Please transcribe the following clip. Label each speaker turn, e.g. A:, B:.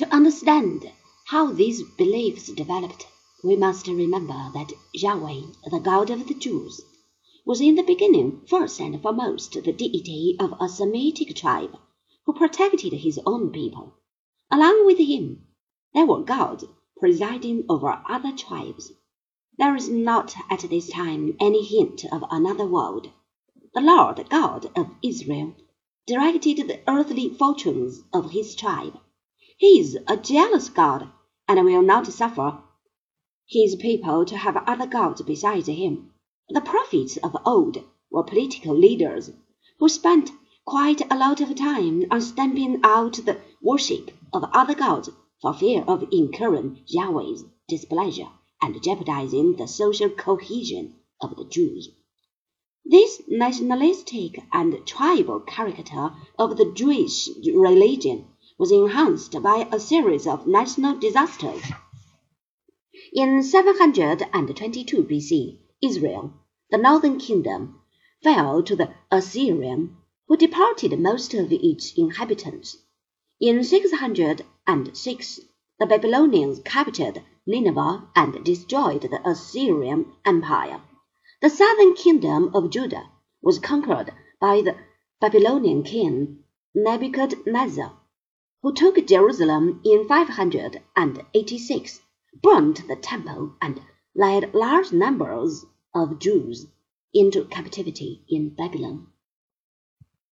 A: To understand how these beliefs developed, we must remember that Yahweh, the God of the Jews, was in the beginning first and foremost the deity of a Semitic tribe who protected his own people. Along with him, there were gods presiding over other tribes. There is not at this time any hint of another world. The Lord God of Israel directed the earthly fortunes of his tribe. He is a jealous God, and will not suffer his people to have other gods besides him. The prophets of old were political leaders who spent quite a lot of time on stamping out the worship of other gods for fear of incurring Yahweh's displeasure and jeopardizing the social cohesion of the Jews. This nationalistic and tribal character of the Jewish religion was enhanced by a series of national disasters. In 722 BC, Israel, the northern kingdom, fell to the Assyrian, who deported most of its inhabitants. In 606, the Babylonians captured Nineveh and destroyed the Assyrian Empire. The southern kingdom of Judah was conquered by the Babylonian king Nebuchadnezzar who took Jerusalem in 586, burnt the temple, and led large numbers of Jews into captivity in Babylon.